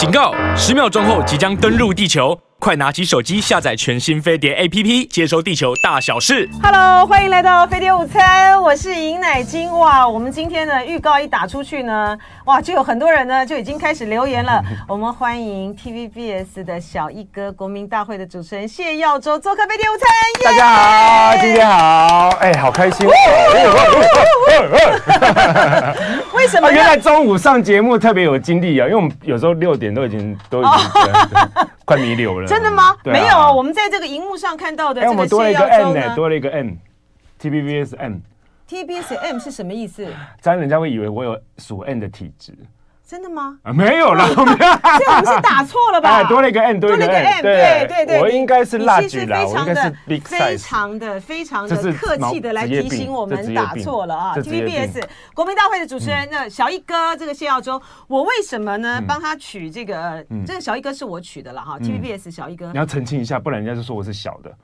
警告！十秒钟后即将登陆地球。快拿起手机下载全新飞碟 APP，接收地球大小事。Hello，欢迎来到飞碟午餐，我是尹乃金。哇，我们今天呢预告一打出去呢，哇，就有很多人呢就已经开始留言了。我们欢迎 TVBS 的小一哥，国民大会的主持人谢耀州做客飞碟午餐。大家好，今天好，哎，好开心。为什么？啊，原来中午上节目特别有精力啊，因为我们有时候六点都已经都已经 快弥留了。真的吗？没有啊，我们在这个荧幕上看到的这个谢耀州呢，多了一个 M，TVBS M，TVBS M 是什么意思？这样人家会以为我有属 N 的体质。真的吗？啊，没有啦，这我们 是打错了吧？多了一个 n，多了一个 n，对对对，我应该是辣橘啦，我应该是 big size，非常的非常的客气的来提醒我们打错了啊！TVBS 国民大会的主持人那小一哥，这个谢耀州，我为什么呢？帮他取这个，这个小一哥是我取的了哈，TVBS 小一哥，你要澄清一下，不然人家就说我是小的。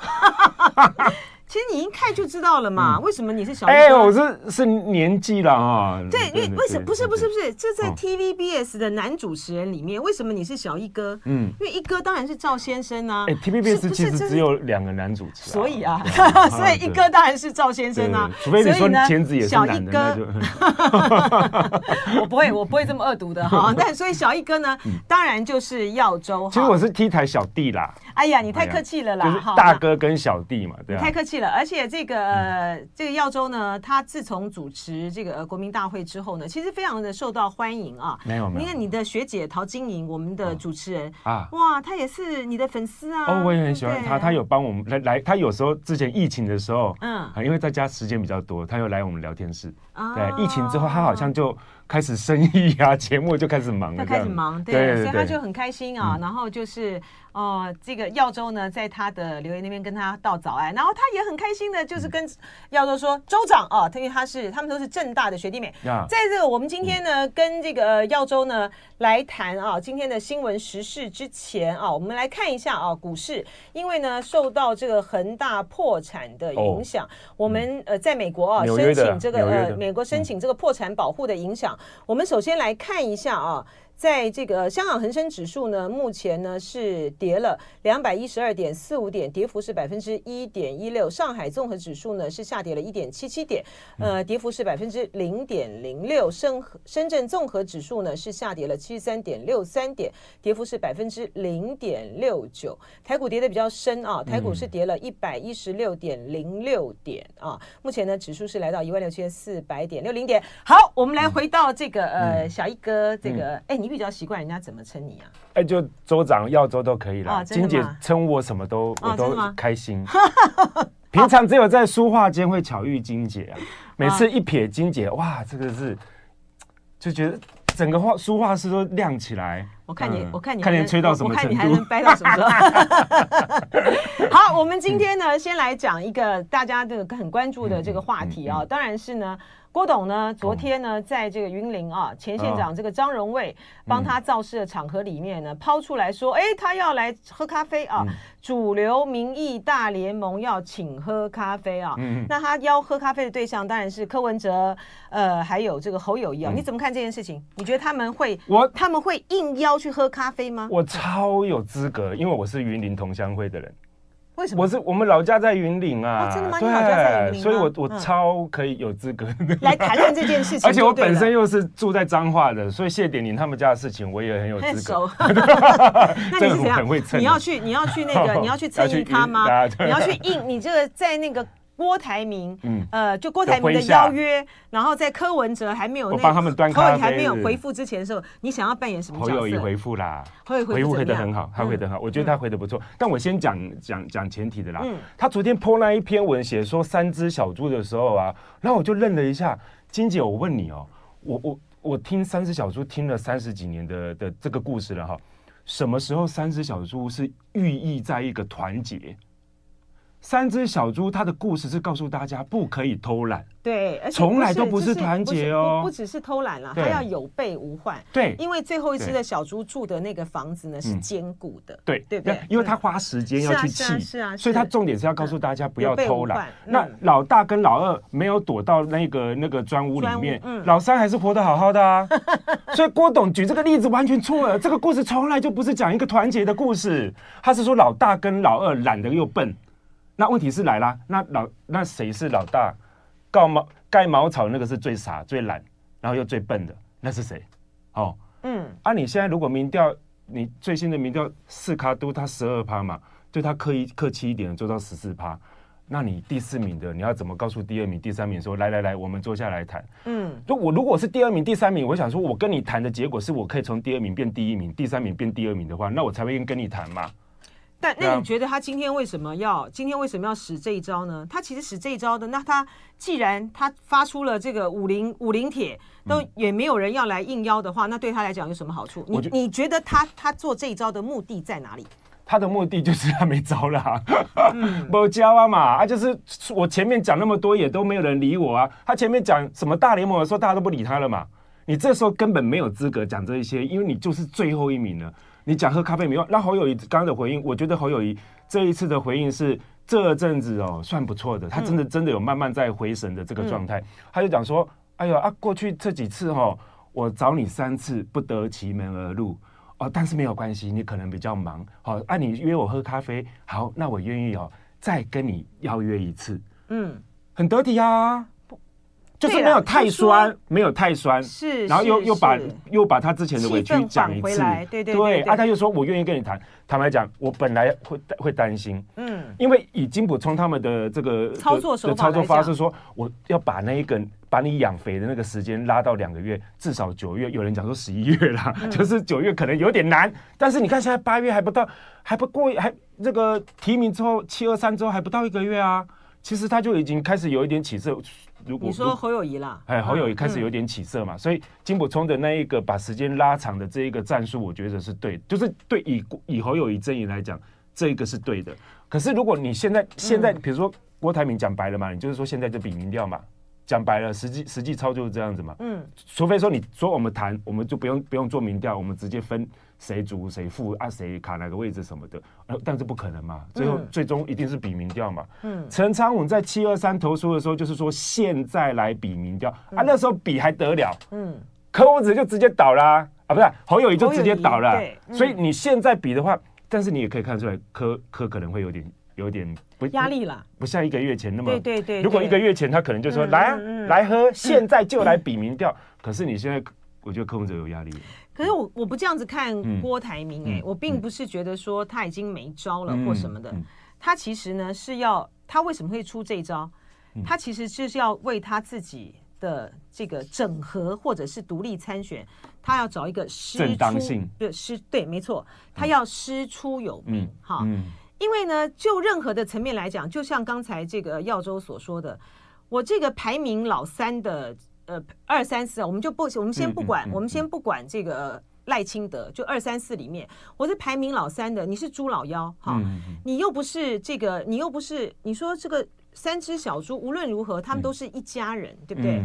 其实你一看就知道了嘛，为什么你是小一哥？哎，我是是年纪了啊。对，因为为什么不是不是不是，这在 TVBS 的男主持人里面，为什么你是小一哥？嗯，因为一哥当然是赵先生啊。哎，TVBS 其实只有两个男主持，所以啊，所以一哥当然是赵先生啊。除非你说钳子也是男的，我不会，我不会这么恶毒的哈。但所以小一哥呢，当然就是耀州。其实我是 T 台小弟啦。哎呀，你太客气了啦！就是大哥跟小弟嘛，对啊。太客气了，而且这个这个耀州呢，他自从主持这个国民大会之后呢，其实非常的受到欢迎啊。没有没有。你看你的学姐陶晶莹，我们的主持人啊，哇，她也是你的粉丝啊。哦，我也很喜欢她，她有帮我们来来，他有时候之前疫情的时候，嗯，因为在家时间比较多，她又来我们聊天室。对，疫情之后她好像就开始生意啊，节目就开始忙了，他开始忙，对，所以他就很开心啊。然后就是。哦，这个耀州呢，在他的留言那边跟他道早安，然后他也很开心的，就是跟耀州说：“州长啊，因为他是他们都是正大的学弟妹。”在这个我们今天呢，嗯、跟这个耀州呢来谈啊，今天的新闻时事之前啊，我们来看一下啊，股市，因为呢受到这个恒大破产的影响，oh. 我们呃在美国啊申请这个呃美国申请这个破产保护的影响，嗯、我们首先来看一下啊。在这个香港恒生指数呢，目前呢是跌了两百一十二点四五点，跌幅是百分之一点一六。上海综合指数呢是下跌了一点七七点，呃，跌幅是百分之零点零六。深深圳综合指数呢是下跌了七十三点六三点，跌幅是百分之零点六九。台股跌的比较深啊，台股是跌了一百一十六点零六点啊。目前呢指数是来到一万六千四百点六零点。好，我们来回到这个呃小一哥这个哎你。你比较习惯人家怎么称你啊？哎，就州长、耀州都可以了。金姐称我什么都我都开心。平常只有在书画间会巧遇金姐啊，每次一瞥金姐，哇，这个是就觉得整个画书画室都亮起来。我看你，我看你，看你吹到什么程度？我看你还能掰到什么时候？好，我们今天呢，先来讲一个大家这个很关注的这个话题啊，当然是呢。郭董呢？昨天呢，在这个云林啊，前县长这个张荣卫帮他造势的场合里面呢，抛出来说，哎，他要来喝咖啡啊，主流民意大联盟要请喝咖啡啊。那他邀喝咖啡的对象当然是柯文哲，呃，还有这个侯友谊啊。你怎么看这件事情？你觉得他们会我他们会应邀去喝咖啡吗？我超有资格，因为我是云林同乡会的人。为什么？我是我们老家在云岭啊，真的吗？你老家在云林，所以我我超可以有资格来谈论这件事情。而且我本身又是住在彰化的，所以谢点林他们家的事情我也很有资格。那你是怎样？你要去你要去那个 你要去参与他吗？你要去应你这个在那个。郭台铭，嗯，呃，就郭台铭的邀约，然后在柯文哲还没有那帮他们端咖啡还没有回复之前的时候，你想要扮演什么角色？侯友宜回复啦，回复回的很好，他回的很好，我觉得他回的不错。但我先讲讲讲前提的啦，他昨天 po 那一篇文写说三只小猪的时候啊，然后我就愣了一下，金姐，我问你哦，我我我听三只小猪听了三十几年的的这个故事了哈，什么时候三只小猪是寓意在一个团结？三只小猪，它的故事是告诉大家不可以偷懒，对，从来都不是团结哦，不只是偷懒了，它要有备无患。对，因为最后一只的小猪住的那个房子呢是坚固的，对。对不对？因为他花时间要去砌，是啊，所以他重点是要告诉大家不要偷懒。那老大跟老二没有躲到那个那个砖屋里面，老三还是活得好好的啊。所以郭董举这个例子完全错了，这个故事从来就不是讲一个团结的故事，他是说老大跟老二懒得又笨。那问题是来啦，那老那谁是老大？盖茅盖茅草那个是最傻最懒，然后又最笨的，那是谁？哦，嗯，啊，你现在如果民调，你最新的民调四卡都他十二趴嘛，对他刻意客气一点做到十四趴，那你第四名的你要怎么告诉第二名、第三名说来来来，我们坐下来谈？嗯，就我如果是第二名、第三名，我想说我跟你谈的结果是我可以从第二名变第一名，第三名变第二名的话，那我才会跟你谈嘛。但那你觉得他今天为什么要今天为什么要使这一招呢？他其实使这一招的，那他既然他发出了这个武林武林帖，都也没有人要来应邀的话，那对他来讲有什么好处？你你觉得他他做这一招的目的在哪里？他的目的就是他没招了，没招啊嘛，啊就是我前面讲那么多也都没有人理我啊。他前面讲什么大联盟的时候，大家都不理他了嘛。你这时候根本没有资格讲这一些，因为你就是最后一名了。你讲喝咖啡没用，那侯友宜刚刚的回应，我觉得侯友宜这一次的回应是这阵子哦算不错的，他真的真的有慢慢在回神的这个状态。嗯、他就讲说：“哎呦啊，过去这几次哈、哦，我找你三次不得其门而入哦，但是没有关系，你可能比较忙，好、哦，啊你约我喝咖啡，好，那我愿意哦，再跟你邀约一次，嗯，很得体啊。”就是没有太酸，没有太酸，是，然后又又把又把他之前的委屈讲一次，对对对，啊，他又说我愿意跟你谈。坦白讲，我本来会会担心，嗯，因为以金补充他们的这个操作手法操作方式说，我要把那一个把你养肥的那个时间拉到两个月，至少九月，有人讲说十一月啦，就是九月可能有点难。但是你看现在八月还不到，还不过还这个提名之后七二三之后还不到一个月啊，其实他就已经开始有一点起色。如果你说侯友谊啦，哎，侯友谊开始有点起色嘛，嗯、所以金溥聪的那一个把时间拉长的这一个战术，我觉得是对，就是对以以侯友谊阵营来讲，这个是对的。可是如果你现在现在，比如说郭台铭讲白了嘛，你就是说现在就比民调嘛。讲白了，实际实际操作是这样子嘛？嗯，除非说你说我们谈，我们就不用不用做民调，我们直接分谁主谁副啊，谁卡哪个位置什么的，但是不可能嘛，最后、嗯、最终一定是比民调嘛。嗯，陈昌文在七二三投书的时候，就是说现在来比民调、嗯、啊，那时候比还得了？嗯，柯文哲就直接倒啦啊，不是侯友谊就直接倒了，所以你现在比的话，但是你也可以看出来，柯柯可能会有点。有点不压力了，不像一个月前那么。对对对。如果一个月前他可能就说来啊，来喝，现在就来比民调。可是你现在，我觉得柯文哲有压力。可是我我不这样子看郭台铭哎，我并不是觉得说他已经没招了或什么的。他其实呢是要他为什么会出这招？他其实就是要为他自己的这个整合或者是独立参选，他要找一个师出，对师对没错，他要师出有名哈。因为呢，就任何的层面来讲，就像刚才这个耀州所说的，我这个排名老三的，呃，二三四，我们就不，我们先不管，我们先不管这个赖清德，就二三四里面，我是排名老三的，你是猪老幺，哈，你又不是这个，你又不是，你说这个三只小猪，无论如何，他们都是一家人，对不对？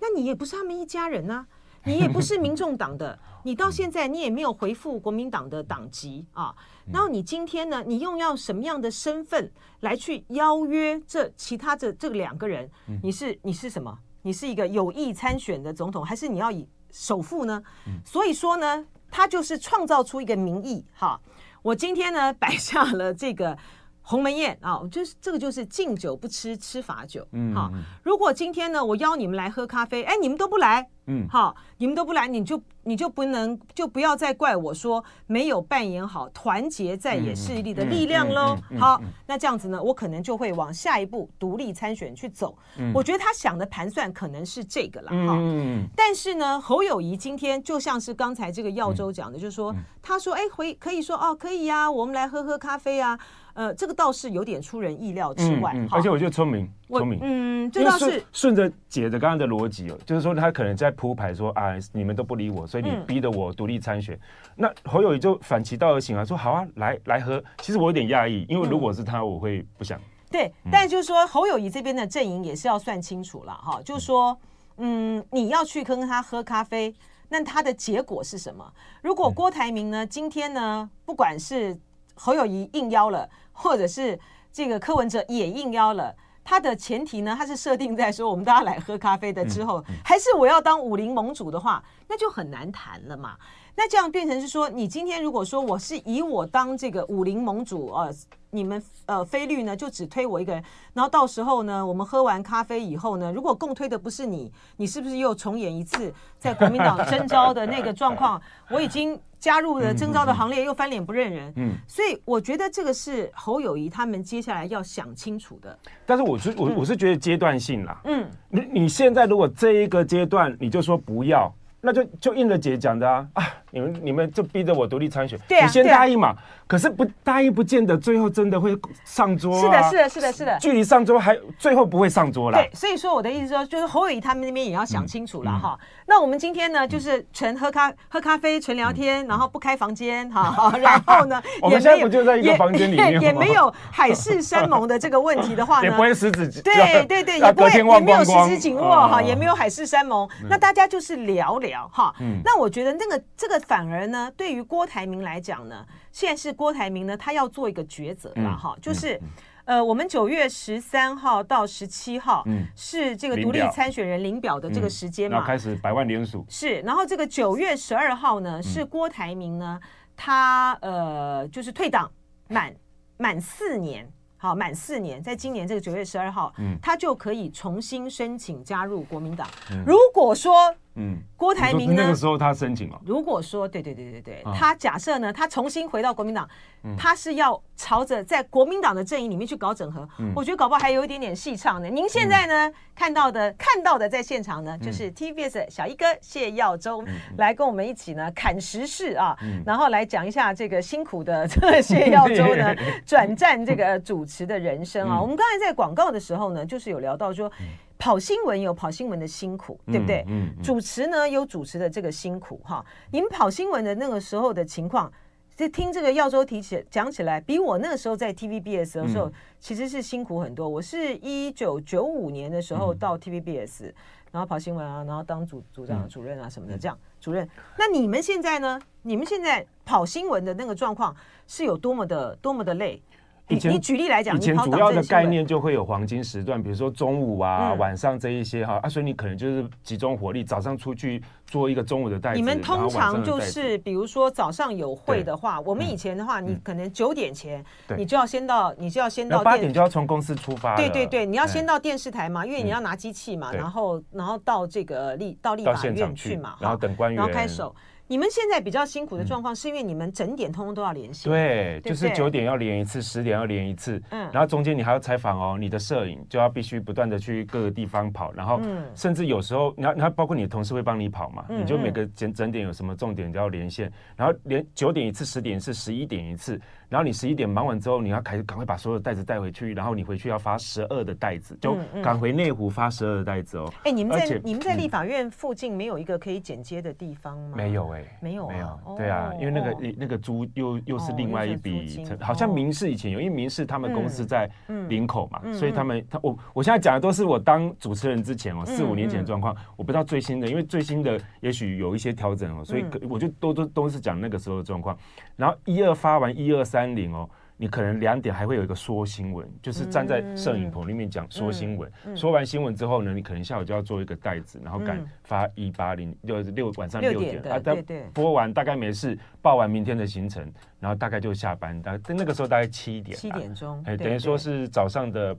那你也不是他们一家人呢，你也不是民众党的，你到现在你也没有回复国民党的党籍啊。然后你今天呢？你又要什么样的身份来去邀约这其他的这两个人？你是你是什么？你是一个有意参选的总统，还是你要以首富呢？所以说呢，他就是创造出一个民意。哈，我今天呢 摆下了这个鸿门宴啊，就是这个就是敬酒不吃吃罚酒。嗯，好，如果今天呢我邀你们来喝咖啡，哎，你们都不来。嗯，好，你们都不来，你就你就不能就不要再怪我说没有扮演好团结在野势力的力量喽。好，那这样子呢，我可能就会往下一步独立参选去走。嗯，我觉得他想的盘算可能是这个了哈。嗯，但是呢，侯友谊今天就像是刚才这个耀州讲的，就是说他说哎回可以说哦可以呀，我们来喝喝咖啡啊。呃，这个倒是有点出人意料之外，而且我觉得聪明，聪明，嗯，这倒是顺着姐的刚刚的逻辑哦，就是说他可能在铺排说啊，你们都不理我，所以你逼得我独立参选。那侯友谊就反其道而行啊，说好啊，来来喝。其实我有点讶异，因为如果是他，我会不想对，但就是说侯友谊这边的阵营也是要算清楚了哈，就是说，嗯，你要去跟他喝咖啡，那他的结果是什么？如果郭台铭呢，今天呢，不管是侯友谊应邀了，或者是这个柯文哲也应邀了。他的前提呢，它是设定在说我们大家来喝咖啡的之后，嗯嗯、还是我要当武林盟主的话，那就很难谈了嘛。那这样变成是说，你今天如果说我是以我当这个武林盟主，呃，你们呃菲律呢就只推我一个人，然后到时候呢，我们喝完咖啡以后呢，如果共推的不是你，你是不是又重演一次在国民党征召的那个状况？我已经。加入了征召的行列，又翻脸不认人，嗯，所以我觉得这个是侯友谊他们接下来要想清楚的。但是我是我我是觉得阶段性啦，嗯，你你现在如果这一个阶段你就说不要，那就就应了姐讲的啊。啊。你们你们就逼着我独立参选，对啊，你先答应嘛。可是不答应，不见得最后真的会上桌。是的，是的，是的，是的。距离上桌还最后不会上桌了。对，所以说我的意思说，就是侯友宜他们那边也要想清楚了哈。那我们今天呢，就是纯喝咖喝咖啡，纯聊天，然后不开房间哈。然后呢，我们现在不就在一个房间里面，也没有 海誓山盟的这个问题的话呢，也不会十指对对对，也不会也没有十指紧握哈，也没有海誓山盟。那大家就是聊聊哈。那我觉得那个这个。反而呢，对于郭台铭来讲呢，现在是郭台铭呢，他要做一个抉择了哈，就是，呃，我们九月十三号到十七号，是这个独立参选人领表的这个时间嘛，开始百万联署。是，然后这个九月十二号呢，是郭台铭呢，他呃，就是退党满满四年。好，满四年，在今年这个九月十二号，嗯，他就可以重新申请加入国民党。嗯、如果说，嗯，郭台铭呢，那个时候他申请了。如果说，对对对对对，啊、他假设呢，他重新回到国民党，嗯、他是要朝着在国民党的阵营里面去搞整合。嗯、我觉得搞不好还有一点点戏唱呢。您现在呢、嗯、看到的看到的在现场呢，就是 TVBS 小一哥谢耀州、嗯、来跟我们一起呢砍时事啊，嗯、然后来讲一下这个辛苦的这个谢耀州呢 转战这个主。主持的人生啊，嗯、我们刚才在广告的时候呢，就是有聊到说，嗯、跑新闻有跑新闻的辛苦，对不对？嗯，嗯嗯主持呢有主持的这个辛苦哈。你们跑新闻的那个时候的情况，就听这个耀州提起讲起来，比我那个时候在 TVBS 的时候，嗯、其实是辛苦很多。我是一九九五年的时候到 TVBS，、嗯、然后跑新闻啊，然后当组组长、主任啊什么的，这样、嗯、主任。那你们现在呢？你们现在跑新闻的那个状况是有多么的多么的累？以前你举例来讲，以前主要的概念就会有黄金时段，比如说中午啊、嗯、晚上这一些哈啊，所以你可能就是集中火力，早上出去做一个中午的带子。你们通常就是比如说早上有会的话，我们以前的话，嗯、你可能九点前你就要先到，你就要先到八点就要从公司出发。对对对，你要先到电视台嘛，因为你要拿机器嘛，嗯、然后然后到这个立到立法院去嘛，然后等官员，然后开手。你们现在比较辛苦的状况，是因为你们整点通通都要连线。对，就是九点要连一次，十点要连一次。嗯，然后中间你还要采访哦，你的摄影就要必须不断的去各个地方跑，然后甚至有时候，你要你要包括你的同事会帮你跑嘛，你就每个整整点有什么重点就要连线，然后连九点一次，十点一次，十一点一次。然后你十一点忙完之后，你要开始赶快把所有的袋子带回去，然后你回去要发十二的袋子，就赶回内湖发十二的袋子哦。哎，你们在你们在立法院附近没有一个可以剪接的地方吗？没有哎，没有没有。对啊，因为那个那个租又又是另外一笔，好像民事以前有，因为民事他们公司在林口嘛，所以他们他我我现在讲的都是我当主持人之前哦，四五年前的状况，我不知道最新的，因为最新的也许有一些调整哦，所以我就都都都是讲那个时候的状况。然后一二发完一二三零哦。你可能两点还会有一个说新闻，就是站在摄影棚里面讲说新闻。说完新闻之后呢，你可能下午就要做一个袋子，然后赶发一八零，六六晚上六点啊，等播完大概没事，报完明天的行程，然后大概就下班。大概那个时候大概七点，七点钟，哎，等于说是早上的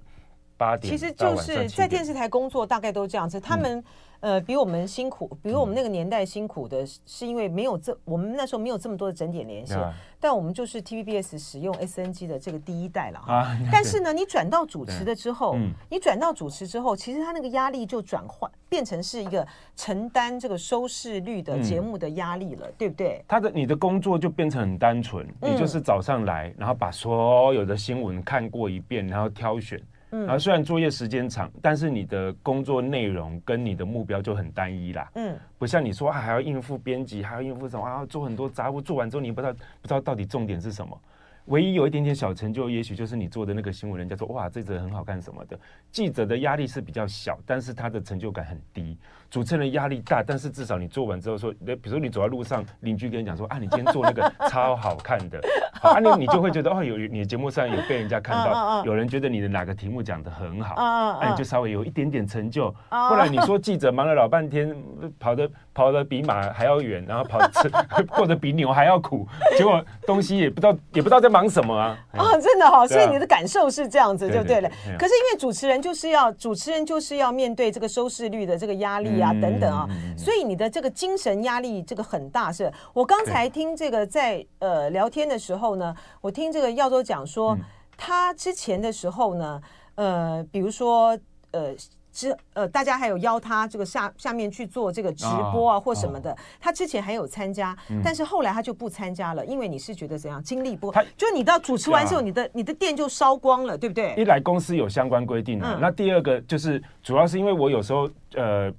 八点。其实就是在电视台工作，大概都这样子。他们。呃，比我们辛苦，比我们那个年代辛苦的，是因为没有这，我们那时候没有这么多的整点连线，但我们就是 TVBS 使用 SNG 的这个第一代了哈。但是呢，你转到主持的之后，你转到主持之后，其实他那个压力就转换变成是一个承担这个收视率的节目的压力了，对不对？他的你的工作就变成很单纯，你就是早上来，然后把所有的新闻看过一遍，然后挑选。然后虽然作业时间长，但是你的工作内容跟你的目标就很单一啦。嗯，不像你说啊还要应付编辑，还要应付什么啊，做很多杂物，做完之后你不知道不知道到底重点是什么。唯一有一点点小成就，也许就是你做的那个新闻，人家说哇，这则很好看什么的。记者的压力是比较小，但是他的成就感很低。主持人压力大，但是至少你做完之后说，比如说你走在路上，邻居跟你讲说啊，你今天做那个 超好看的，好啊，你你就会觉得哦，有你的节目上有被人家看到，有人觉得你的哪个题目讲的很好，啊，你就稍微有一点点成就。不然你说记者忙了老半天，跑的跑的比马还要远，然后跑吃 过得比牛还要苦，结果东西也不知道也不知道在忙什么啊。啊，真的哈，所以你的感受是这样子就对了。可是因为主持人就是要主持人就是要面对这个收视率的这个压力。啊，等等啊，所以你的这个精神压力这个很大，是我刚才听这个在呃聊天的时候呢，我听这个耀州讲说，他之前的时候呢，呃，比如说呃。之呃，大家还有邀他这个下下面去做这个直播啊，或什么的。他之前还有参加，但是后来他就不参加了，因为你是觉得怎样，精力不够。就你到主持完之后，你的你的店就烧光了，对不对？一来公司有相关规定啊，那第二个就是主要是因为我有时候呃，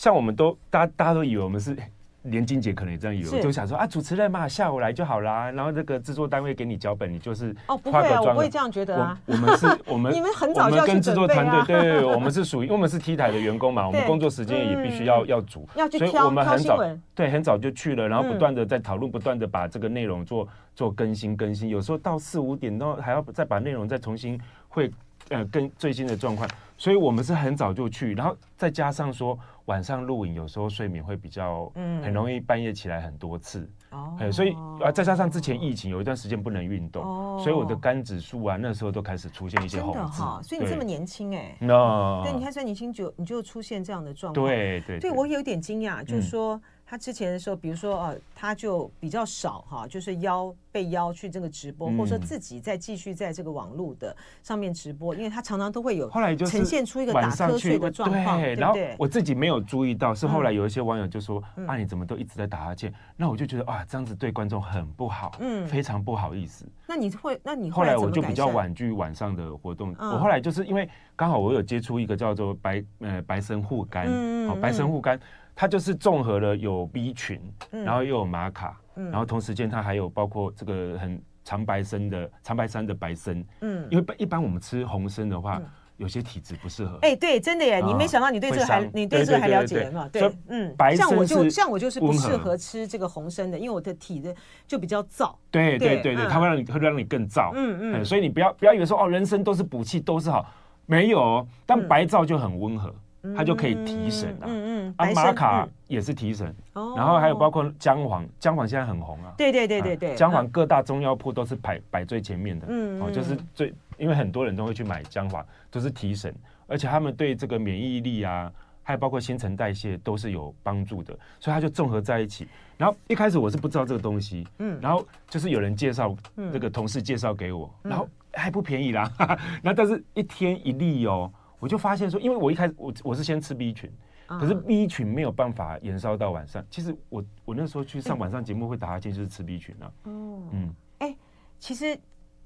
像我们都大家大家都以为我们是。连金姐可能也这样以为，就想说啊，主持人嘛，下午来就好啦。然后这个制作单位给你脚本，你就是哦，不会啊，我不会这样觉得啊。我们是，我们 你们很早就要跟制作团队，对对，我们是属于，因为我们是 T 台的员工嘛，我们工作时间也必须要要组，所以我们很早对很早就去了，然后不断的在讨论，不断的把这个内容做做更新更新，有时候到四五点都还要再把内容再重新会呃更最新的状况，所以我们是很早就去，然后再加上说。晚上录影有时候睡眠会比较，嗯，很容易半夜起来很多次，哦，所以啊，再加上之前疫情有一段时间不能运动，哦，所以我的肝指数啊，那时候都开始出现一些红字，所以你这么年轻哎，那对，你看，在年轻就你就出现这样的状况，对对，对我有点惊讶，就是说。他之前的时候，比如说呃，他就比较少哈，就是邀被邀去这个直播，或者说自己再继续在这个网络的上面直播，因为他常常都会有后来就呈现出一个打瞌睡的状况，对，然后我自己没有注意到，是后来有一些网友就说啊，你怎么都一直在打哈欠？那我就觉得啊，这样子对观众很不好，嗯，非常不好意思。那你会，那你后来我就比较婉拒晚上的活动。我后来就是因为刚好我有接触一个叫做白呃白神护肝，好白神护肝。它就是综合了有 B 群，然后又有玛卡，然后同时间它还有包括这个很长白参的长白山的白参，嗯，因为一般我们吃红参的话，有些体质不适合。哎，对，真的耶，你没想到你对这个还你对这个还了解嘛？对，嗯，白参像我就像我就是不适合吃这个红参的，因为我的体质就比较燥。对对对对，它会让你会让你更燥。嗯嗯，所以你不要不要以为说哦，人参都是补气都是好，没有，但白燥就很温和。它就可以提神啊，嗯嗯，啊玛卡也是提神，然后还有包括姜黄，姜黄现在很红啊，对对对对对，姜黄各大中药铺都是排摆最前面的，嗯哦，就是最，因为很多人都会去买姜黄，都是提神，而且他们对这个免疫力啊，还有包括新陈代谢都是有帮助的，所以它就综合在一起。然后一开始我是不知道这个东西，嗯，然后就是有人介绍，这个同事介绍给我，然后还不便宜啦，那但是一天一粒哦。我就发现说，因为我一开始我我是先吃 B 群，可是 B 群没有办法延烧到晚上。其实我我那时候去上晚上节目会打哈欠，就是吃 B 群啊。哦，嗯，哎，其实，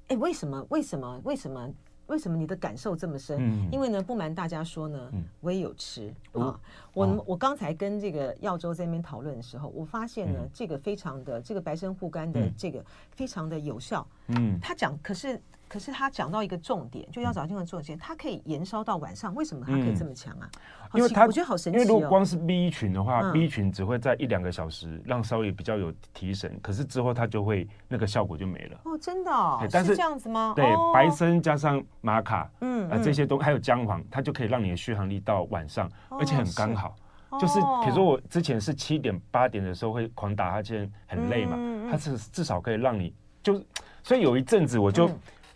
哎，为什么？为什么？为什么？为什么你的感受这么深？嗯，因为呢，不瞒大家说呢，我也有吃啊。我我刚才跟这个耀州在那边讨论的时候，我发现呢，这个非常的这个白参护肝的这个非常的有效。嗯，他讲可是。可是他讲到一个重点，就要找这个重点，它可以延烧到晚上，为什么它可以这么强啊？因为它我觉得好神奇。因为如果光是 B 群的话，B 群只会在一两个小时让稍微比较有提神，可是之后它就会那个效果就没了。哦，真的？但是这样子吗？对，白参加上玛卡，嗯，啊这些都还有姜黄，它就可以让你的续航力到晚上，而且很刚好。就是比如说我之前是七点八点的时候会狂打哈欠，很累嘛，它是至少可以让你就，所以有一阵子我就。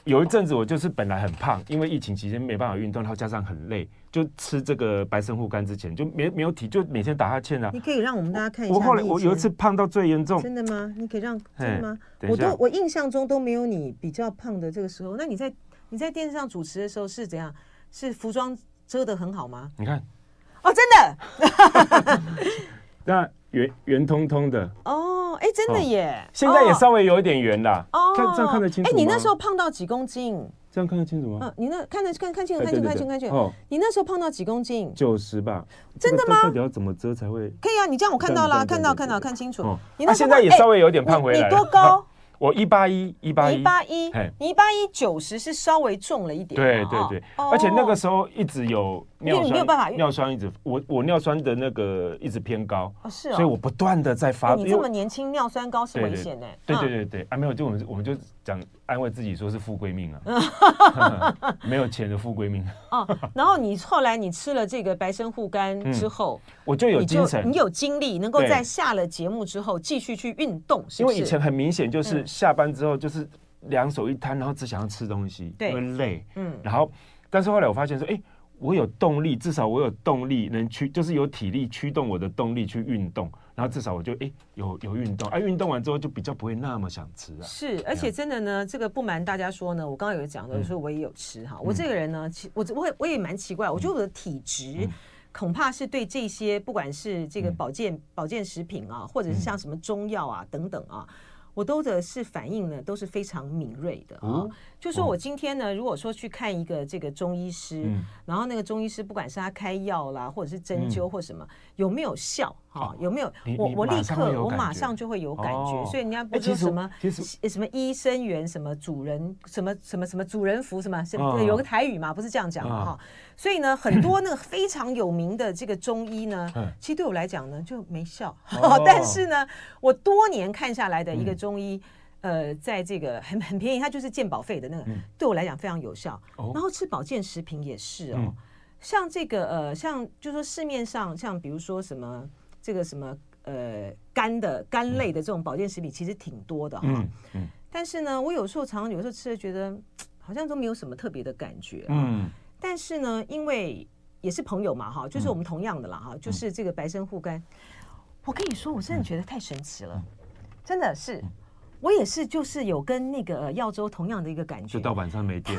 有一阵子我就是本来很胖，因为疫情期间没办法运动，然后加上很累，就吃这个白参护肝之前就没没有体，就每天打哈欠啊。你可以让我们大家看一下。我后来我有一次胖到最严重。真的吗？你可以让真的吗？我都我印象中都没有你比较胖的这个时候。那你在你在电视上主持的时候是怎样？是服装遮得很好吗？你看，哦，真的。那。圆圆通通的哦，哎，真的耶！现在也稍微有一点圆了哦，看这样看得清楚。哎，你那时候胖到几公斤？这样看得清楚吗？嗯，你那看得看看清楚，看清楚，看清楚，看清楚。哦，你那时候胖到几公斤？九十吧。真的吗？到底要怎么遮才会？可以啊，你这样我看到了，看到看到看清楚。哦，你那现在也稍微有点胖回来。你多高？我一八一一八一，一八一，一八一九十是稍微重了一点。对对对，而且那个时候一直有尿酸，没有办法，尿酸一直，我我尿酸的那个一直偏高，是，所以我不断的在发。你这么年轻，尿酸高是危险的。对对对对，啊没有，就我们我们就讲安慰自己说是富贵命啊，没有钱的富贵命。哦，然后你后来你吃了这个白参护肝之后，我就有精神，你有精力，能够在下了节目之后继续去运动，因为以前很明显就是。下班之后就是两手一摊，然后只想要吃东西，因为累。嗯，然后，但是后来我发现说，哎，我有动力，至少我有动力能驱，就是有体力驱动我的动力去运动，然后至少我就哎有有运动，哎，运动完之后就比较不会那么想吃啊。是，而且真的呢，这个不瞒大家说呢，我刚刚有讲的，说我也有吃哈。我这个人呢，其我我我也蛮奇怪，我觉得我的体质恐怕是对这些不管是这个保健保健食品啊，或者是像什么中药啊等等啊。我都的是反应呢，都是非常敏锐的啊。就说我今天呢，如果说去看一个这个中医师，然后那个中医师不管是他开药啦，或者是针灸或什么，有没有效哈？有没有？我我立刻我马上就会有感觉。所以人家不说什么什么医生员什么主人什么什么什么主人服什么什么有个台语嘛，不是这样讲的哈。所以呢，很多那个非常有名的这个中医呢，其实对我来讲呢就没效。但是呢，我多年看下来的一个中医。呃，在这个很很便宜，它就是健保费的那个，嗯、对我来讲非常有效。哦、然后吃保健食品也是哦，嗯、像这个呃，像就说市面上像比如说什么这个什么呃肝的肝类的这种保健食品，其实挺多的哈。嗯嗯、但是呢，我有时候常常有时候吃了觉得好像都没有什么特别的感觉。嗯。但是呢，因为也是朋友嘛哈，就是我们同样的啦哈，嗯、就是这个白参护肝，我跟你说，我真的觉得太神奇了，嗯、真的是。我也是，就是有跟那个耀州同样的一个感觉，就到晚上没电。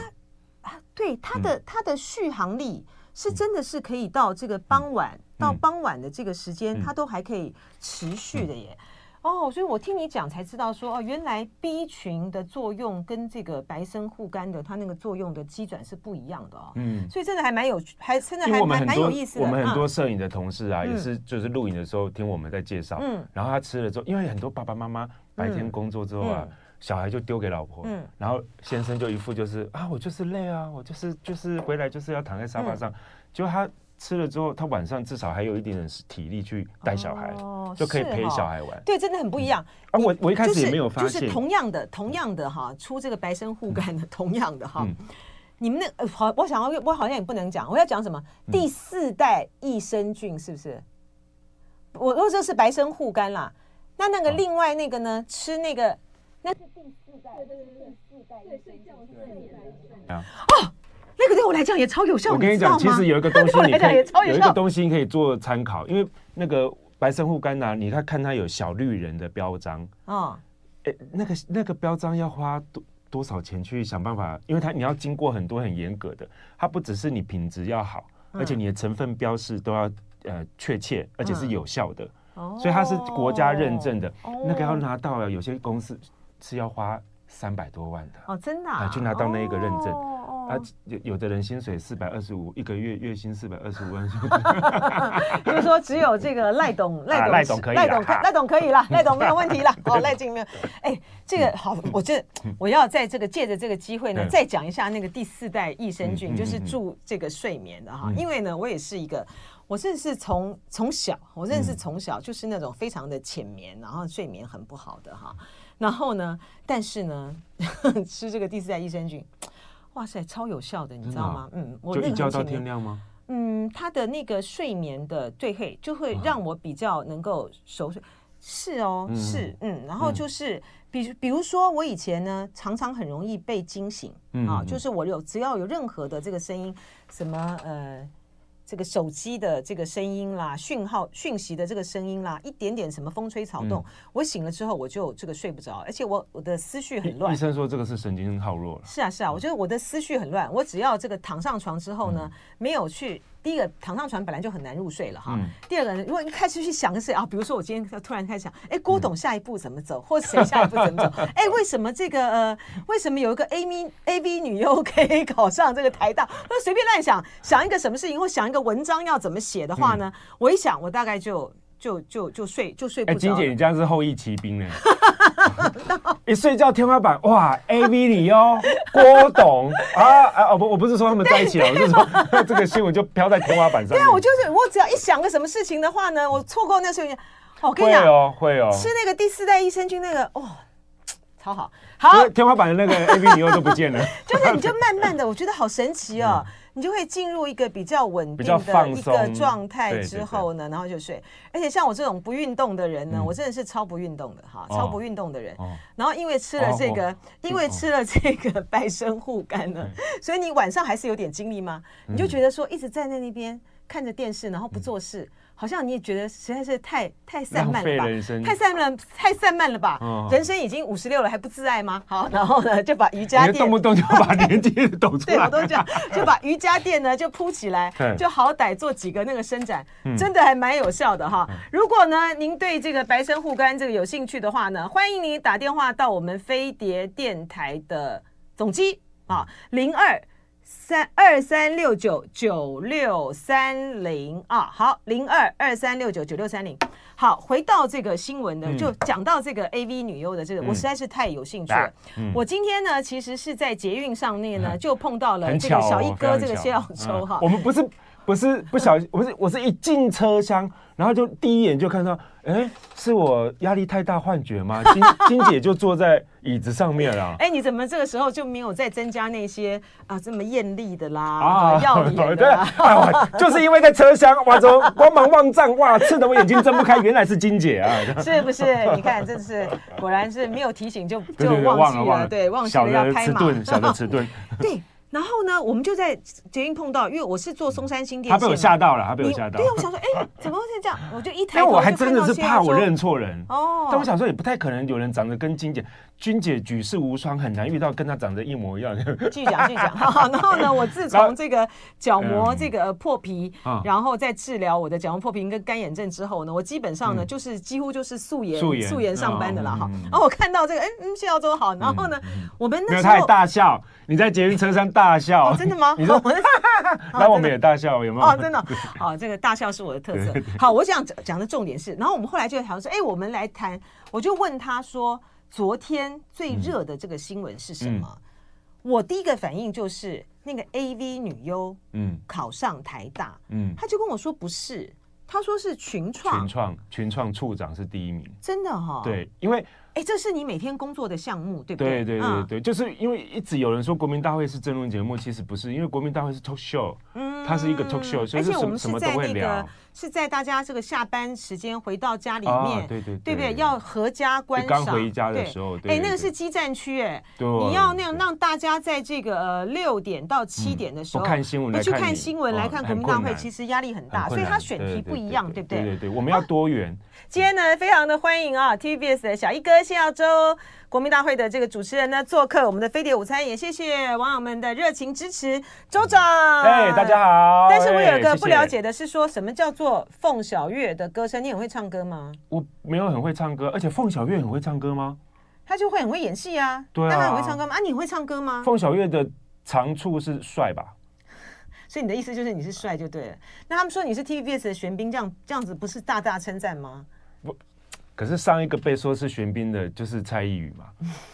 啊，对，它的它的续航力是真的是可以到这个傍晚到傍晚的这个时间，它都还可以持续的耶。哦，所以我听你讲才知道说哦，原来 B 群的作用跟这个白参护肝的它那个作用的机转是不一样的哦。嗯，所以真的还蛮有，还真的还蛮蛮有意思的。我们很多摄影的同事啊，也是就是录影的时候听我们在介绍，嗯，然后他吃了之后，因为很多爸爸妈妈。白天工作之后啊，小孩就丢给老婆，然后先生就一副就是啊，我就是累啊，我就是就是回来就是要躺在沙发上。结果他吃了之后，他晚上至少还有一点点体力去带小孩，就可以陪小孩玩。对，真的很不一样。啊，我我一开始也没有发现，就是同样的同样的哈，出这个白参护肝的 同样的哈，你们那好，我想要我好像也不能讲，我要讲什么？第四代益生菌是不是？我说这是白参护肝啦。那那个另外那个呢？吃那个那是第四代，对对对，第四代对睡觉是睡眠的哦，那个对我来讲也超有效。我跟你讲，其实有一个东西你可以 有一个东西可以做参考，因为那个白参护肝呐，你看看它有小绿人的标章。哦，哎，那个那个标章要花多多少钱去想办法？因为它你要经过很多很严格的，它不只是你品质要好，而且你的成分标示都要呃确切，而且是有效的。所以它是国家认证的，那个要拿到了，有些公司是要花三百多万的。哦，真的啊，去拿到那一个认证。啊，有有的人薪水四百二十五，一个月月薪四百二十五万，就是说只有这个赖董赖董赖董可以赖董赖董可以了，赖董没有问题了哦，赖静没有，哎，这个好，我这我要在这个借着这个机会呢，再讲一下那个第四代益生菌，就是助这个睡眠的哈，因为呢，我也是一个。我认识从从小，我认识从小就是那种非常的浅眠，然后睡眠很不好的哈。然后呢，但是呢，吃这个第四代益生菌，哇塞，超有效的，你知道吗？嗯，我就一觉到天亮吗？嗯，它的那个睡眠的对黑，就会让我比较能够熟睡。是哦，是嗯，然后就是比比如说我以前呢，常常很容易被惊醒啊，就是我有只要有任何的这个声音，什么呃。这个手机的这个声音啦，讯号讯息的这个声音啦，一点点什么风吹草动，嗯、我醒了之后我就这个睡不着，而且我我的思绪很乱。医生说这个是神经耗弱了。是啊是啊，我觉得我的思绪很乱，我只要这个躺上床之后呢，嗯、没有去。第一个躺上床本来就很难入睡了哈。嗯、第二个呢，如果一开始去想的是啊，比如说我今天突然开始想，哎，郭董下一步怎么走，或者谁下一步怎么走？哎，为什么这个呃，为什么有一个 A V A V 女优可以考上这个台大？那随便乱想，想一个什么事情，或想一个文章要怎么写的话呢？嗯、我一想，我大概就就就就睡就睡不着。哎，金姐，你这样是后羿骑兵呢？一睡觉天花板哇，A V 女优郭董。啊啊哦不，我不是说他们在一起了，我是说这个新闻就飘在天花板上。对啊，我就是我只要一想个什么事情的话呢，我错过那时候，我跟你讲哦，会哦，吃那个第四代益生菌那个哦，超好，好，天花板的那个 A V 女优都不见了，就是你就慢慢的，我觉得好神奇哦。嗯你就会进入一个比较稳定的一个状态之后呢，然后就睡。而且像我这种不运动的人呢，我真的是超不运动的哈，超不运动的人。然后因为吃了这个，因为吃了这个 白生护肝呢，所以你晚上还是有点精力吗？你就觉得说一直站在那边看着电视，然后不做事。好像你也觉得实在是太太散漫了吧？太散漫，太散漫了吧？人生已经五十六了，还不自爱吗？好，然后呢，就把瑜伽垫动不动就把年纪抖出来，对，我都这样，就把瑜伽垫呢就铺起来，就好歹做几个那个伸展，真的还蛮有效的哈。如果呢您对这个白生护肝这个有兴趣的话呢，欢迎您打电话到我们飞碟电台的总机啊，零二。三二三六九九六三零啊，好，零二二三六九九六三零，好，回到这个新闻呢，嗯、就讲到这个 AV 女优的这个，嗯、我实在是太有兴趣了。嗯、我今天呢，其实是在捷运上面呢，就碰到了这个小一哥，这个谢耀洲哈。我们不是不是不小心，不是我是一进车厢。然后就第一眼就看到，哎，是我压力太大幻觉吗？金金姐就坐在椅子上面了。哎，你怎么这个时候就没有再增加那些啊这么艳丽的啦啊耀眼的啦？就是因为在车厢，哇，怎么光芒万丈，哇，刺得我眼睛睁不开，原来是金姐啊！是不是？你看，真是果然是没有提醒就就忘记了，对，忘记了要迟钝，小的迟钝，对。然后呢，我们就在捷运碰到，因为我是坐松山新店线，他被我吓到了，他被我吓到。对，我想说，哎，怎么会是这样？我就一抬头，我还真的是怕我认错人哦。但我想说，也不太可能有人长得跟金姐。君姐举世无双，很难遇到跟她长得一模一样的。继续讲，继续讲。然后呢，我自从这个角膜这个破皮，然后再治疗我的角膜破皮跟干眼症之后呢，我基本上呢就是几乎就是素颜素颜素颜上班的了哈。然后我看到这个，哎，嗯，谢耀洲好。然后呢，我们那时候大笑，你在捷运车上大笑，真的吗？你说 那我们也大笑，有没有？哦，真的。好，这个大笑是我的特色。好，我想讲讲的重点是，然后我们后来就讨论说，哎，我们来谈，我就问他说。昨天最热的这个新闻是什么？嗯、我第一个反应就是那个 AV 女优，嗯，考上台大，嗯，他就跟我说不是，他说是群创，群创，群创处长是第一名，真的哈、哦？对，因为哎，这是你每天工作的项目，对不对？对对对对，嗯、就是因为一直有人说国民大会是争论节目，其实不是，因为国民大会是 talk show，嗯，它是一个 talk show，所以是什么什么都会聊。是在大家这个下班时间回到家里面，对对对，不对？要合家观赏。刚回家的时候，哎，那个是基站区，哎，你要那样让大家在这个呃六点到七点的时候看新闻，不去看新闻来看国民大会，其实压力很大，所以他选题不一样，对不对？对对对，我们要多元。今天呢，非常的欢迎啊，TVBS 的小一哥谢耀洲。国民大会的这个主持人呢，做客我们的飞碟午餐，也谢谢网友们的热情支持。州长，哎，大家好。但是我有一个不了解的是，说什么叫做凤小岳的歌声？你很会唱歌吗？我没有很会唱歌，而且凤小岳很会唱歌吗？他就会很会演戏啊。对啊。那他很会唱歌吗？啊，你会唱歌吗？凤小岳的长处是帅吧？所以你的意思就是你是帅就对了。那他们说你是 TVBS 的玄彬，这样这样子不是大大称赞吗？不。可是上一个被说是玄彬的，就是蔡依宇嘛，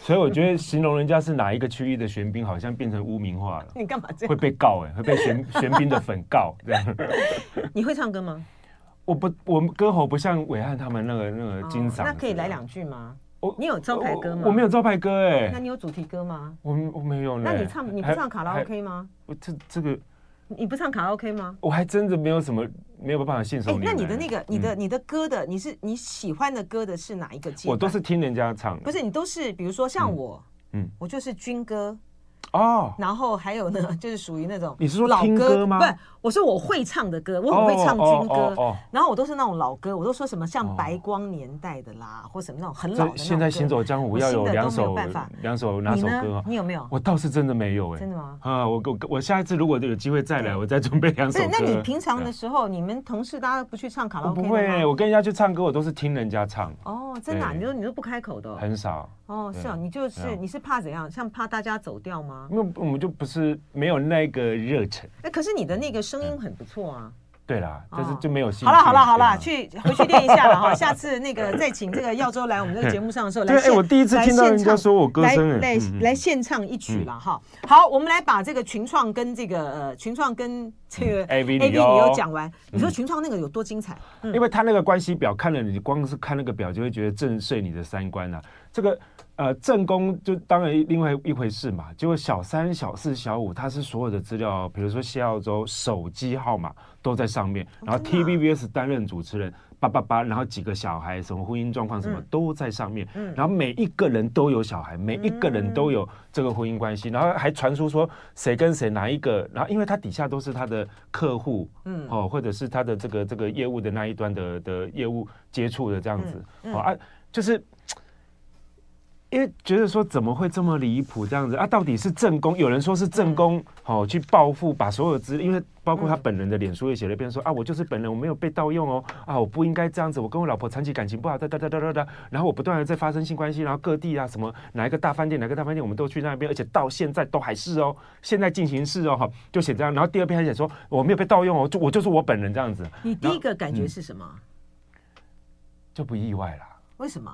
所以我觉得形容人家是哪一个区域的玄彬，好像变成污名化了。你干嘛这样？会被告哎、欸，会被玄玄彬的粉告这样。你会唱歌吗？我不，我歌喉不像伟汉他们那个那个金嗓、哦。那可以来两句吗？我你有招牌歌吗？我，我没有招牌歌哎、欸。那你有主题歌吗？我我没有。那你唱你不唱卡拉 OK 吗？我这这个。你不唱卡拉 OK 吗？我还真的没有什么没有办法信手拈来。那你的那个，你的你的歌的，你是你喜欢的歌的是哪一个？我都是听人家唱。不是，你都是比如说像我，嗯，我就是军歌。哦，然后还有呢，就是属于那种你是说老歌吗？不是，我说我会唱的歌，我很会唱军歌。然后我都是那种老歌，我都说什么像白光年代的啦，或什么那种很老的。现在行走江湖要有两首，两首哪首歌？你有没有？我倒是真的没有哎。真的吗？啊，我我我下一次如果有机会再来，我再准备两首歌。那你平常的时候，你们同事大家不去唱卡拉 OK 吗？不会，我跟人家去唱歌，我都是听人家唱。哦，真的？你说你都不开口的？很少。哦，是啊，你就是你是怕怎样？像怕大家走掉吗？因为我们就不是没有那个热忱。哎，可是你的那个声音很不错啊。对啦，但是就没有兴好了好了好了，去回去练一下了哈。下次那个 再请这个耀州来我们这个节目上的时候来。对，哎，我第一次听到人家说我歌声，来来献唱一曲了哈。好，我们来把这个群创跟这个呃群创跟这个 AV 女优讲完。你说群创那个有多精彩？因为他那个关系表看了，你光是看那个表就会觉得震碎你的三观啊。这个。呃，正宫就当然另外一回事嘛。结果小三、小四、小五，他是所有的资料，比如说谢耀州手机号码都在上面，然后 TVBS 担任主持人，八八八，然后几个小孩，什么婚姻状况什么都在上面，然后每一个人都有小孩，每一个人都有这个婚姻关系，然后还传出说谁跟谁哪一个，然后因为他底下都是他的客户，嗯，哦，或者是他的这个这个业务的那一端的的业务接触的这样子，哦啊，就是。因为觉得说怎么会这么离谱这样子啊？到底是正宫？有人说是正宫，好去报复，把所有资，因为包括他本人的脸书也写了一篇说啊，我就是本人，我没有被盗用哦，啊，我不应该这样子，我跟我老婆长期感情不好，哒哒哒哒哒哒，然后我不断的在发生性关系，然后各地啊什么哪一个大饭店，哪个大饭店，我们都去那边，而且到现在都还是哦，现在进行式哦，哈，就写这样。然后第二篇还写说我没有被盗用哦，就我就是我本人这样子。你第一个感觉是什么？就不意外了。为什么？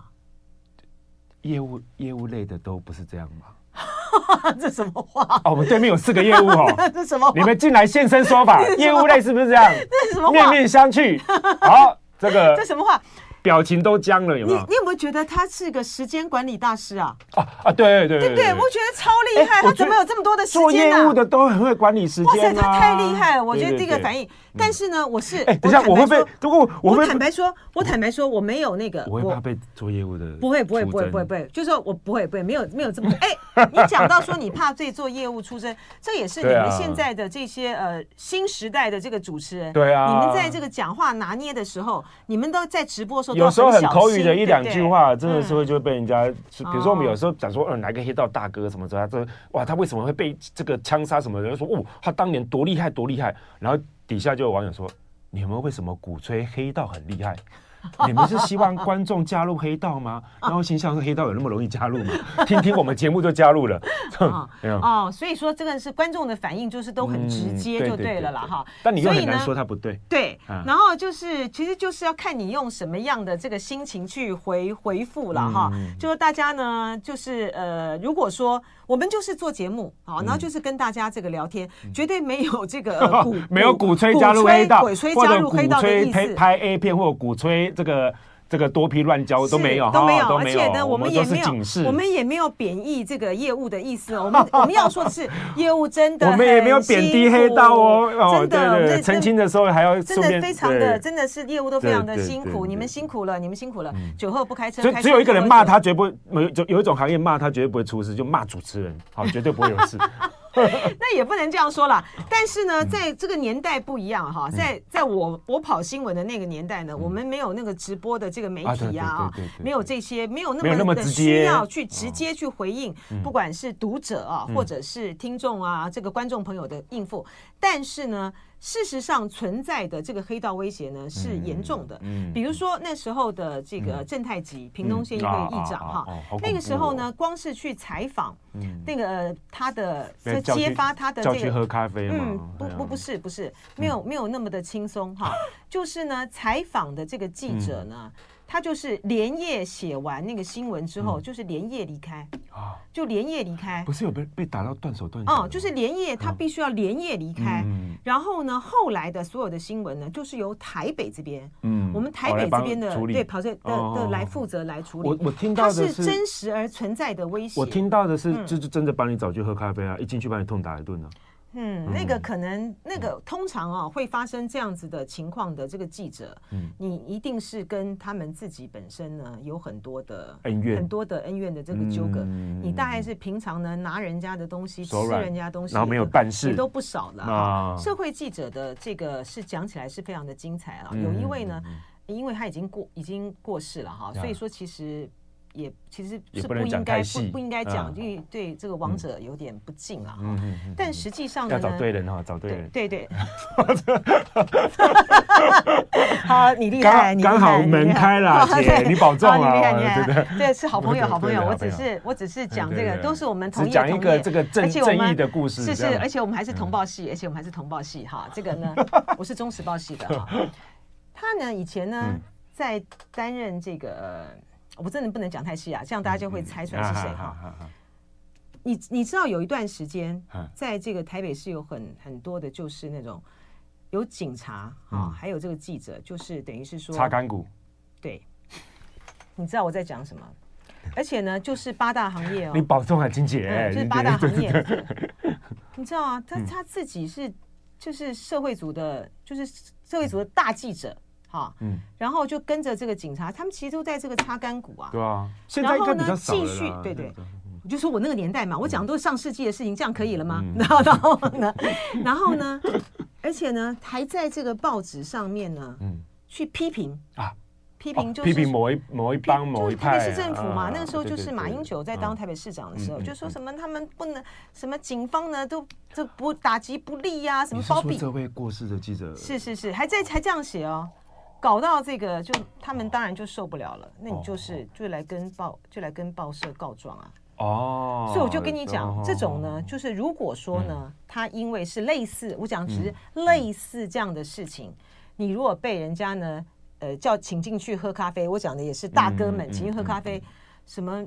业务业务类的都不是这样吗？这什么话？哦，我们对面有四个业务哦。这什么？你们进来现身说法。业务类是不是这样？这是什么话？面面相觑。好，这个这什么话？表情都僵了，有没有？你你有没有觉得他是个时间管理大师啊？啊啊，对对对对，我觉得超厉害，他怎么有这么多的时间？做业务的都很会管理时间。哇塞，他太厉害了！我觉得第一个反应，但是呢，我是哎，等一下我会被，如果我坦白说，我坦白说，我没有那个，我会怕被做业务的，不会不会不会不会不会，就是说我不会不会没有没有这么哎，你讲到说你怕这做业务出身，这也是你们现在的这些呃新时代的这个主持人，对啊，你们在这个讲话拿捏的时候，你们都在直播的时候有时候很口语。的一两句话，真的是会就会被人家，比如说我们有时候讲说，嗯，来个黑道大哥什么的，这哇，他为什么会被这个枪杀什么的？人说，哦，他当年多厉害，多厉害。然后底下就有网友说，你们为什么鼓吹黑道很厉害？你们是希望观众加入黑道吗？然后心想说黑道有那么容易加入吗？听听我们节目就加入了。哦，所以说这个是观众的反应，就是都很直接就对了啦。哈。但你又很难说他不对。对，然后就是其实就是要看你用什么样的这个心情去回回复了哈。就是大家呢，就是呃，如果说我们就是做节目好，然后就是跟大家这个聊天，绝对没有这个鼓没有鼓吹加入黑道，鼓吹加入黑道的意思，拍 A 片或者鼓吹。这个这个多批乱交都没有，都没有，而且呢，我们也没有，我们也没有贬义这个业务的意思。我们我们要说的是 业务真的，我们也没有贬低黑道哦。真的，对，澄清的时候还要真的非常的，真的是业务都非常的辛苦，你们辛苦了，你们辛苦了。酒后不开车，只只有一个人骂他，绝不有有一种行业骂他绝对不会出事，就骂主持人，好，绝对不会有事。那也不能这样说啦，但是呢，在这个年代不一样哈，在在我我跑新闻的那个年代呢，我们没有那个直播的这个媒体啊，没有这些，没有那么的需要去直接去回应，不管是读者啊，或者是听众啊，这个观众朋友的应付，但是呢。事实上存在的这个黑道威胁呢是严重的，比如说那时候的这个正太吉，屏东县议会议长哈，那个时候呢，光是去采访，那个他的揭发他的这个，去喝咖啡，嗯，不不不是不是，没有没有那么的轻松哈，就是呢采访的这个记者呢。他就是连夜写完那个新闻之后，就是连夜离开啊，就连夜离开。不是有被被打到断手断脚？哦，就是连夜，他必须要连夜离开。然后呢，后来的所有的新闻呢，就是由台北这边，嗯，我们台北这边的对跑这的的来负责来处理。我我听到的是真实而存在的威胁。我听到的是，就是真的帮你找去喝咖啡啊，一进去把你痛打一顿啊。嗯，那个可能，那个通常啊会发生这样子的情况的这个记者，嗯，你一定是跟他们自己本身呢有很多的恩怨，很多的恩怨的这个纠葛。你大概是平常呢拿人家的东西，吃人家东西，然后没有办事，也都不少了啊。社会记者的这个是讲起来是非常的精彩啊。有一位呢，因为他已经过已经过世了哈，所以说其实。也其实是不应该不不应该讲，因为对这个王者有点不敬啊。但实际上呢，要找对人哈，找对人。对对。好，你厉害，刚好门开了，姐，你保重啊。你厉害，你厉害。对，是好朋友，好朋友。我只是我只是讲这个，都是我们同业讲一个这个正正义的故事。是是，而且我们还是同报系，而且我们还是同报系哈。这个呢，我是中时报系的哈。他呢，以前呢，在担任这个。我真的不能讲太细啊，这样大家就会猜出来是谁哈。你你知道有一段时间，在这个台北市有很很多的，就是那种有警察啊，还有这个记者，就是等于是说擦干股。对，你知道我在讲什么？而且呢，就是八大行业哦。你保重啊，金姐。就是八大行业。你知道啊，他他自己是就是社会组的，就是社会组的大记者。好，嗯，然后就跟着这个警察，他们其实都在这个擦干股啊。对啊，现在应该比较少了。然后呢，继续，对对，我就说我那个年代嘛，我讲的都是上世纪的事情，这样可以了吗？然后，然后呢，然后呢，而且呢，还在这个报纸上面呢，嗯，去批评啊，批评就是批评某一某一帮某一派。市政府嘛，那个时候就是马英九在当台北市长的时候，就说什么他们不能什么警方呢都这不打击不利呀，什么包庇。这位过世的记者是是是，还在还这样写哦。搞到这个，就他们当然就受不了了。那你就是就来跟报就来跟报社告状啊。哦。所以我就跟你讲，这种呢，就是如果说呢，他因为是类似，我讲只是类似这样的事情，你如果被人家呢，呃，叫请进去喝咖啡，我讲的也是大哥们请进喝咖啡，什么。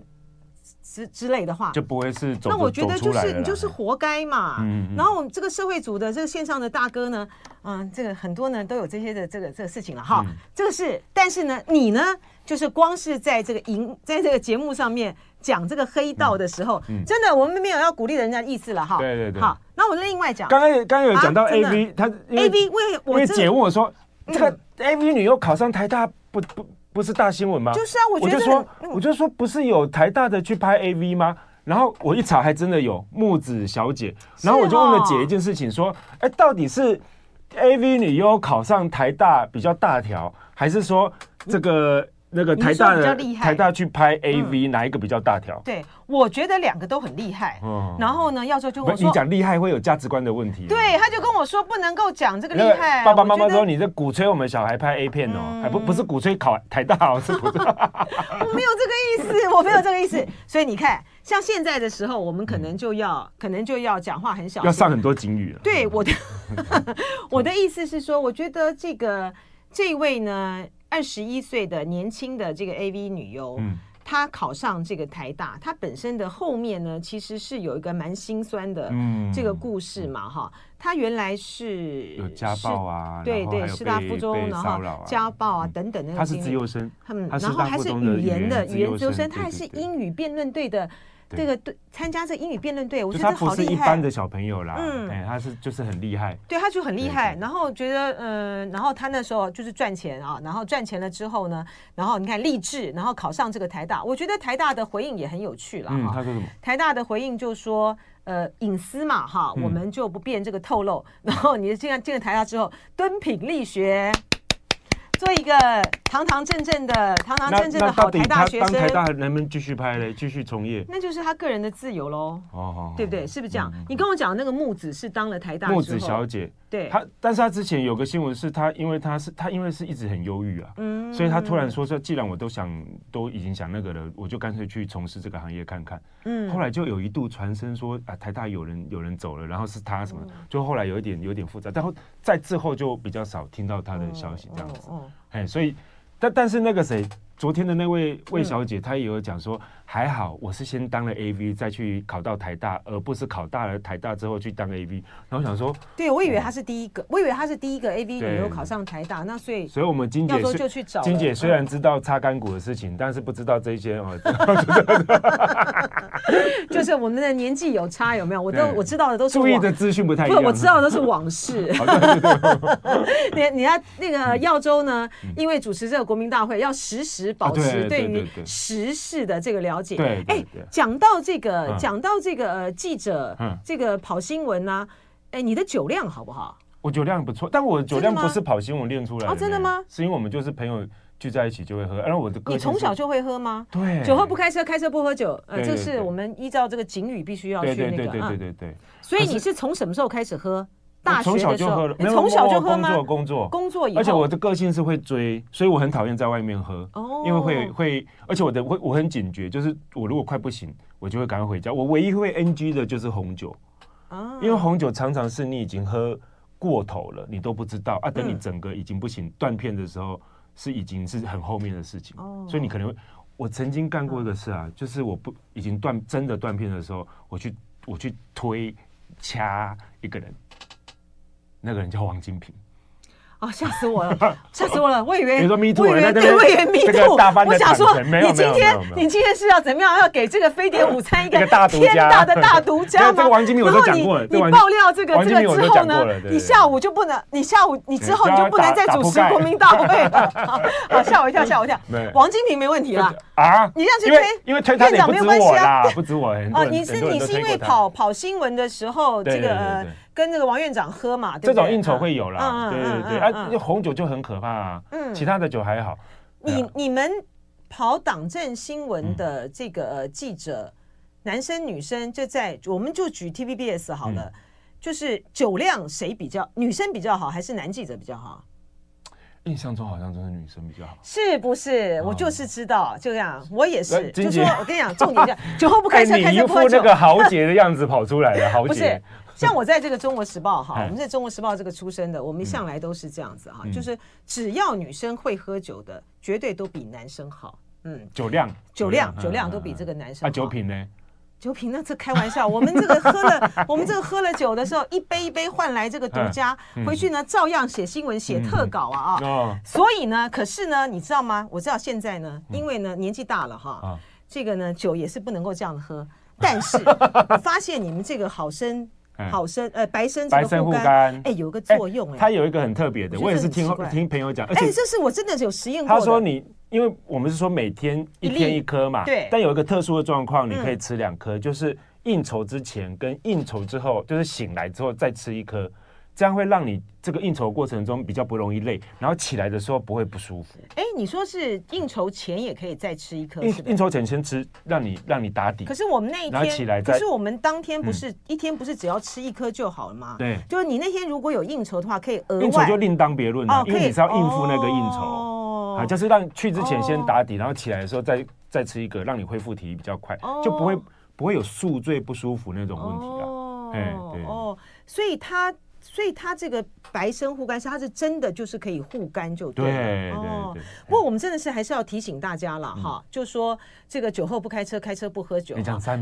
之之类的话就不会是走。那我觉得就是你就是活该嘛。嗯。然后我们这个社会组的这个线上的大哥呢，嗯，这个很多呢都有这些的这个这个事情了哈。这个是，但是呢，你呢，就是光是在这个营 在这个节目上面讲这个黑道的时候，真的我们没有要鼓励人家的意思了哈。对对对。好，那我另外讲。刚刚刚刚有讲到 AV，他 AV 为因为姐问我说，这个 AV 女优考上台大不不。不是大新闻吗？就是啊，我觉得我就说，我就说，不是有台大的去拍 AV 吗？然后我一查，还真的有木子小姐。然后我就问了姐一件事情，说，哎，到底是 AV 女优考上台大比较大条，还是说这个？那个台大的台大去拍 AV，哪一个比较大条？对，我觉得两个都很厉害。嗯然后呢，要说就我说，你讲厉害会有价值观的问题。对，他就跟我说不能够讲这个厉害。爸爸妈妈说你在鼓吹我们小孩拍 A 片哦，还不不是鼓吹考台大哦，是不是？我没有这个意思，我没有这个意思。所以你看，像现在的时候，我们可能就要可能就要讲话很小，要上很多警语了。对，我的 我的意思是说，我觉得这个这位呢。二十一岁的年轻的这个 AV 女优，嗯，她考上这个台大，她本身的后面呢，其实是有一个蛮心酸的这个故事嘛，哈，她原来是有家暴啊，对对，师大附中，然后家暴啊等等的，她是资优生，嗯，然后还是语言的语言资优生，她还是英语辩论队的。这个对参加这英语辩论队，我觉得好厉害。他不是一般的小朋友啦，嗯，哎，他是就是很厉害。对，他就很厉害。然后觉得，嗯，然后他那时候就是赚钱啊，然后赚钱了之后呢，然后你看励志，然后考上这个台大。我觉得台大的回应也很有趣了哈。他说什么？台大的回应就说，呃，隐私嘛，哈，我们就不便这个透露。然后你进了进了台大之后，敦品力学。做一个堂堂正正的、堂堂正正的好台大学生，当台大能不能继续拍嘞？继续从业？那就是他个人的自由喽。哦，对不对？是不是这样？你跟我讲那个木子是当了台大木子小姐，对，她，但是他之前有个新闻是他，因为他是他因为是一直很忧郁啊，嗯，所以他突然说说，既然我都想都已经想那个了，我就干脆去从事这个行业看看。嗯，后来就有一度传声说啊，台大有人有人走了，然后是他什么，就后来有一点有点复杂，然后在之后就比较少听到他的消息这样子。哎，所以，但但是那个谁，昨天的那位魏小姐，她也有讲说，还好我是先当了 AV，再去考到台大，而不是考大了台大之后去当 AV。然后想说，对，我以为她是第一个，我以为她是第一个 AV 女优考上台大，那所以，所以我们金姐就去找金姐，虽然知道擦干股的事情，但是不知道这些哦。就是我们的年纪有差，有没有？我都我知道的都是注意的资讯不太一样，不，我知道的都是往事。你你看那个耀州呢？因为主持这个国民大会，要实时时保持对于时事的这个了解。对，哎，讲到这个，讲到这个呃，记者，这个跑新闻呢，哎，你的酒量好不好？我酒量不错，但我酒量不是跑新闻练出来的。哦，真的吗？是因为我们就是朋友。聚在一起就会喝。然后我的你从小就会喝吗？对，酒后不开车，开车不喝酒。呃，这是我们依照这个警语必须要去那个。对对对对对对。所以你是从什么时候开始喝？大学从小就喝了，没有从小就喝吗？工作工作工作以后，而且我的个性是会追，所以我很讨厌在外面喝。哦，因为会会，而且我的会我很警觉，就是我如果快不行，我就会赶快回家。我唯一会 NG 的就是红酒。啊，因为红酒常常是你已经喝过头了，你都不知道啊。等你整个已经不行断片的时候，是已经是很后面的事情。哦，所以你可能会，我曾经干过一个事啊，就是我不已经断真的断片的时候，我去我去推掐一个人。那个人叫王金平。哦，吓死我了，吓死我了！我以为 我以为对，我以为 me too。我想说，你今天你今天是要怎么样？要给这个飞碟午餐一个天大的大独家吗？这个王金平我都讲过了。你爆料这个这个之后呢，你下午就不能，你下午你之后你就不能再主持国民大会了。好，吓我一跳，吓我一跳。王金平没问题啦。啊？你这样去推，因为推他也不止我啦，不止我。哦，你是你是因为跑跑新闻的时候这个。跟那个王院长喝嘛，对对，这种应酬会有啦，对对对，啊，红酒就很可怕啊，嗯，其他的酒还好。你你们跑党政新闻的这个记者，男生女生就在，我们就举 TVBS 好了，就是酒量谁比较，女生比较好，还是男记者比较好？印象中好像都是女生比较好，是不是？我就是知道，就这样，我也是，就说我跟你讲，重点是酒后不开车，开车不喝酒。那个豪杰的样子跑出来了，豪 杰。像我在这个《中国时报》哈，我们在《中国时报》这个出身的，我们一向来都是这样子哈，就是只要女生会喝酒的，绝对都比男生好。嗯，酒量，酒量，酒量都比这个男生啊。酒品呢？酒品那这开玩笑，我们这个喝了，我们这个喝了酒的时候，一杯一杯换来这个独家，回去呢照样写新闻、写特稿啊啊。所以呢，可是呢，你知道吗？我知道现在呢，因为呢年纪大了哈，这个呢酒也是不能够这样喝。但是 我发现你们这个好生。好生呃，白参白参护肝，哎，有个作用哎，它有一个很特别的，我也是听听朋友讲，而且这是我真的有实验过。他说你，因为我们是说每天一天一颗嘛，对，但有一个特殊的状况，你可以吃两颗，就是应酬之前跟应酬之后，就是醒来之后再吃一颗。这样会让你这个应酬过程中比较不容易累，然后起来的时候不会不舒服。哎，你说是应酬前也可以再吃一颗？应应酬前先吃，让你让你打底。可是我们那一天起来，可是我们当天不是一天不是只要吃一颗就好了吗？对，就是你那天如果有应酬的话，可以额外。应酬就另当别论了，因为你是要应付那个应酬。哦，啊，就是让去之前先打底，然后起来的时候再再吃一个，让你恢复体力比较快，就不会不会有宿醉不舒服那种问题了。哦，哎，对哦，所以他。所以它这个白参护肝是它是真的就是可以护肝就对了。对对。不过我们真的是还是要提醒大家了哈，就说这个酒后不开车，开车不喝酒。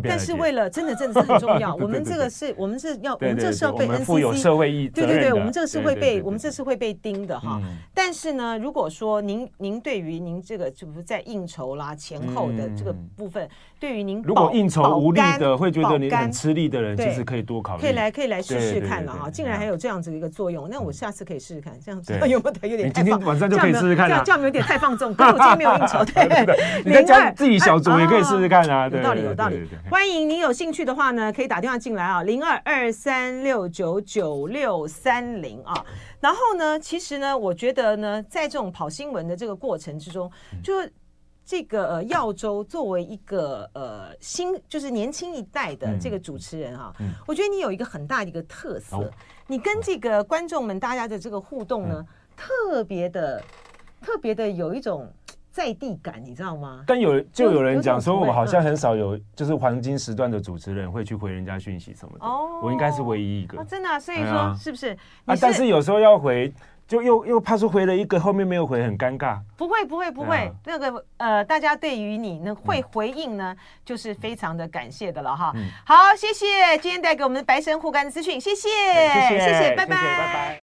但是为了真的真的是很重要，我们这个是我们是要我们这是要被 NCC 有社会意义。对对对，我们这个是会被我们这是会被盯的哈。但是呢，如果说您您对于您这个就是在应酬啦前后的这个部分，对于您如果应酬无力的会觉得你很吃力的人，其实可以多考虑，可以来可以来试试看了哈。竟然还有。有这样子的一个作用，那我下次可以试试看，这样子有没有有点？你今天晚上就可以试试看了，这样有点太放纵。可是我今天没有应酬，对 对对。你在家自己小酌也可以试试看啊，有道理有道理。欢迎您有兴趣的话呢，可以打电话进来啊，零二二三六九九六三零啊。然后呢，其实呢，我觉得呢，在这种跑新闻的这个过程之中，就。这个呃，耀州作为一个呃新，就是年轻一代的这个主持人啊，我觉得你有一个很大的一个特色，你跟这个观众们大家的这个互动呢，特别的特别的有一种在地感，你知道吗？但有就有人讲说，我好像很少有就是黄金时段的主持人会去回人家讯息什么的，哦我应该是唯一一个，真的，所以说是不是？啊，但是有时候要回。就又又怕是回了一个，后面没有回，很尴尬。不会不会不会，啊、那个呃，大家对于你呢会回应呢，嗯、就是非常的感谢的了哈。嗯、好，谢谢今天带给我们的白神护肝的资讯，谢谢谢谢，谢谢，拜拜。谢谢拜拜。